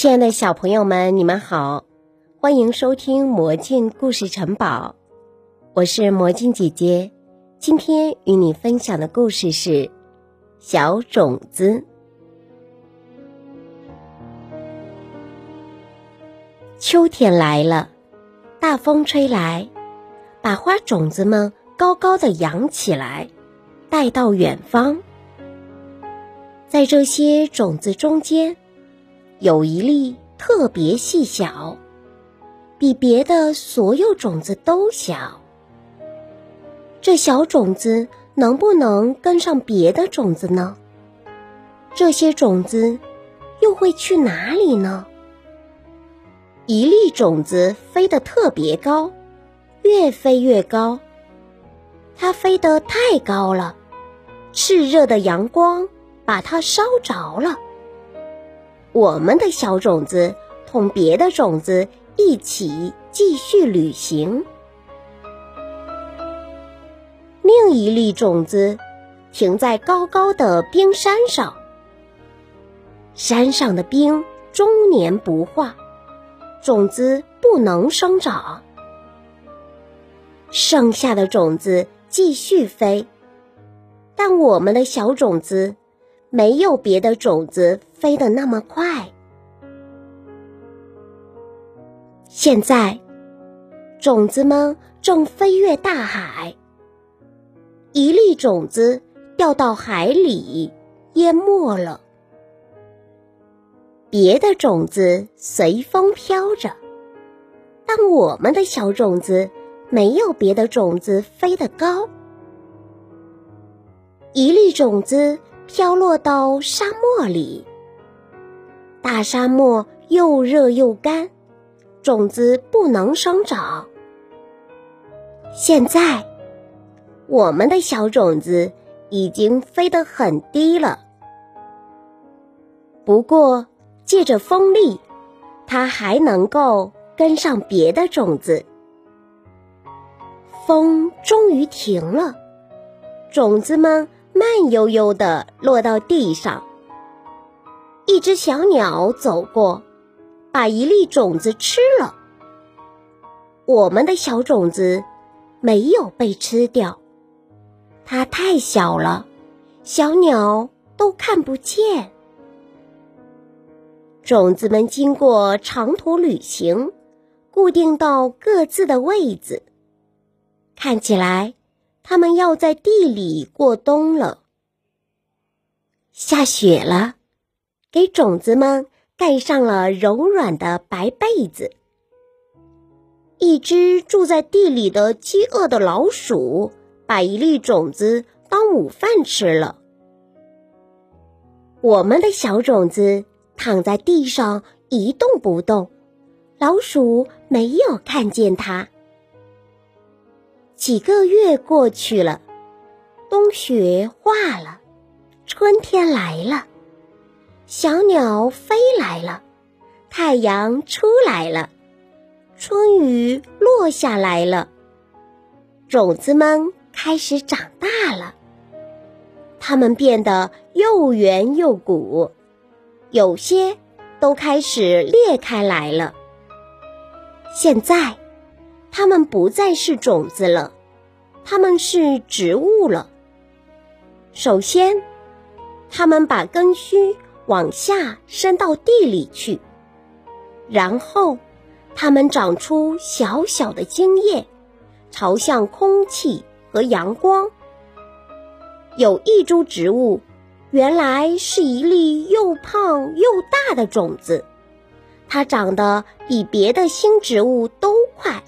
亲爱的小朋友们，你们好，欢迎收听魔镜故事城堡，我是魔镜姐姐。今天与你分享的故事是《小种子》。秋天来了，大风吹来，把花种子们高高的扬起来，带到远方。在这些种子中间。有一粒特别细小，比别的所有种子都小。这小种子能不能跟上别的种子呢？这些种子又会去哪里呢？一粒种子飞得特别高，越飞越高。它飞得太高了，炽热的阳光把它烧着了。我们的小种子同别的种子一起继续旅行。另一粒种子停在高高的冰山上，山上的冰终年不化，种子不能生长。剩下的种子继续飞，但我们的小种子。没有别的种子飞得那么快。现在，种子们正飞越大海。一粒种子掉到海里，淹没了。别的种子随风飘着，但我们的小种子没有别的种子飞得高。一粒种子。飘落到沙漠里，大沙漠又热又干，种子不能生长。现在，我们的小种子已经飞得很低了。不过，借着风力，它还能够跟上别的种子。风终于停了，种子们。慢悠悠地落到地上。一只小鸟走过，把一粒种子吃了。我们的小种子没有被吃掉，它太小了，小鸟都看不见。种子们经过长途旅行，固定到各自的位置，看起来。他们要在地里过冬了。下雪了，给种子们盖上了柔软的白被子。一只住在地里的饥饿的老鼠，把一粒种子当午饭吃了。我们的小种子躺在地上一动不动，老鼠没有看见它。几个月过去了，冬雪化了，春天来了，小鸟飞来了，太阳出来了，春雨落下来了，种子们开始长大了，它们变得又圆又鼓，有些都开始裂开来了。现在。它们不再是种子了，它们是植物了。首先，它们把根须往下伸到地里去，然后，它们长出小小的茎叶，朝向空气和阳光。有一株植物，原来是一粒又胖又大的种子，它长得比别的新植物都快。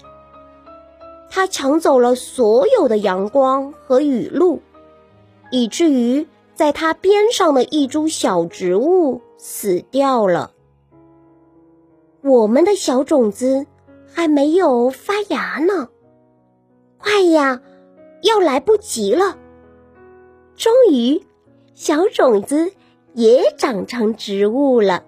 它抢走了所有的阳光和雨露，以至于在它边上的一株小植物死掉了。我们的小种子还没有发芽呢，快呀，要来不及了！终于，小种子也长成植物了。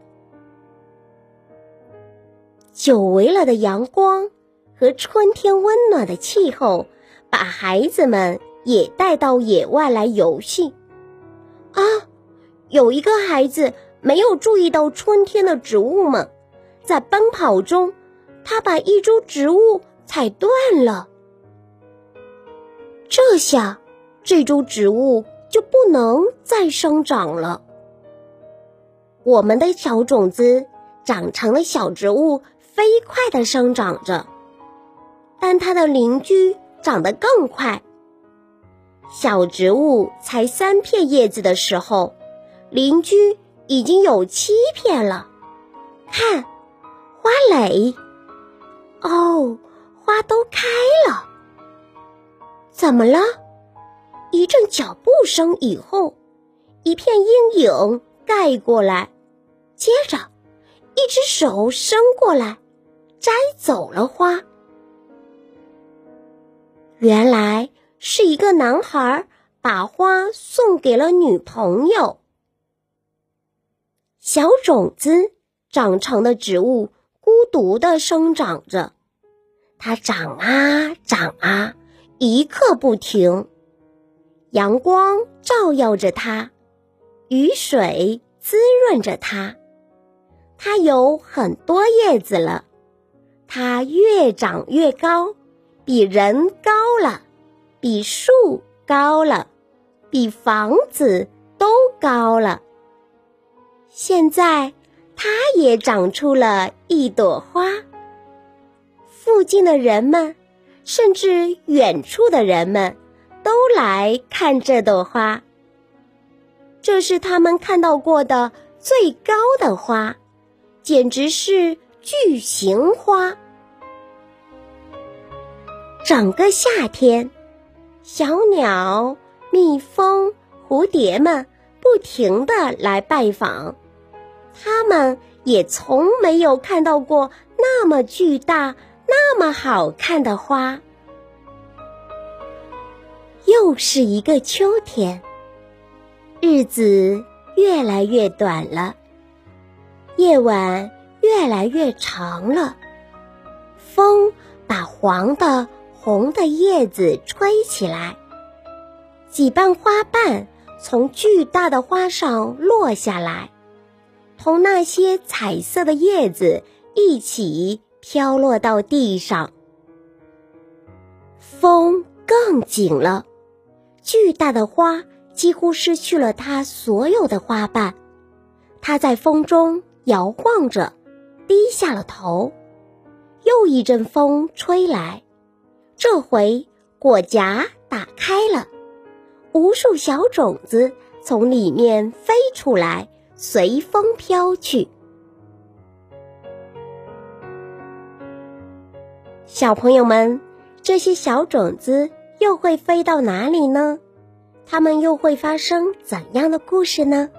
久违了的阳光。和春天温暖的气候，把孩子们也带到野外来游戏。啊，有一个孩子没有注意到春天的植物们在奔跑中，他把一株植物踩断了。这下，这株植物就不能再生长了。我们的小种子长成了小植物，飞快地生长着，但它的邻居长得更快。小植物才三片叶子的时候，邻居已经有七片了。看，花蕾，哦，花都开了。怎么了？一阵脚步声以后，一片阴影盖过来，接着，一只手伸过来，摘走了花。原来是一个男孩把花送给了女朋友。小种子长成的植物孤独的生长着，它长啊长啊。一刻不停，阳光照耀着它，雨水滋润着它。它有很多叶子了，它越长越高，比人高了，比树高了，比房子都高了。现在，它也长出了一朵花。附近的人们。甚至远处的人们都来看这朵花。这是他们看到过的最高的花，简直是巨型花。整个夏天，小鸟、蜜蜂、蝴蝶们不停的来拜访，他们也从没有看到过那么巨大。那么好看的花，又是一个秋天。日子越来越短了，夜晚越来越长了。风把黄的、红的叶子吹起来，几瓣花瓣从巨大的花上落下来，同那些彩色的叶子一起。飘落到地上，风更紧了。巨大的花几乎失去了它所有的花瓣，它在风中摇晃着，低下了头。又一阵风吹来，这回果荚打开了，无数小种子从里面飞出来，随风飘去。小朋友们，这些小种子又会飞到哪里呢？它们又会发生怎样的故事呢？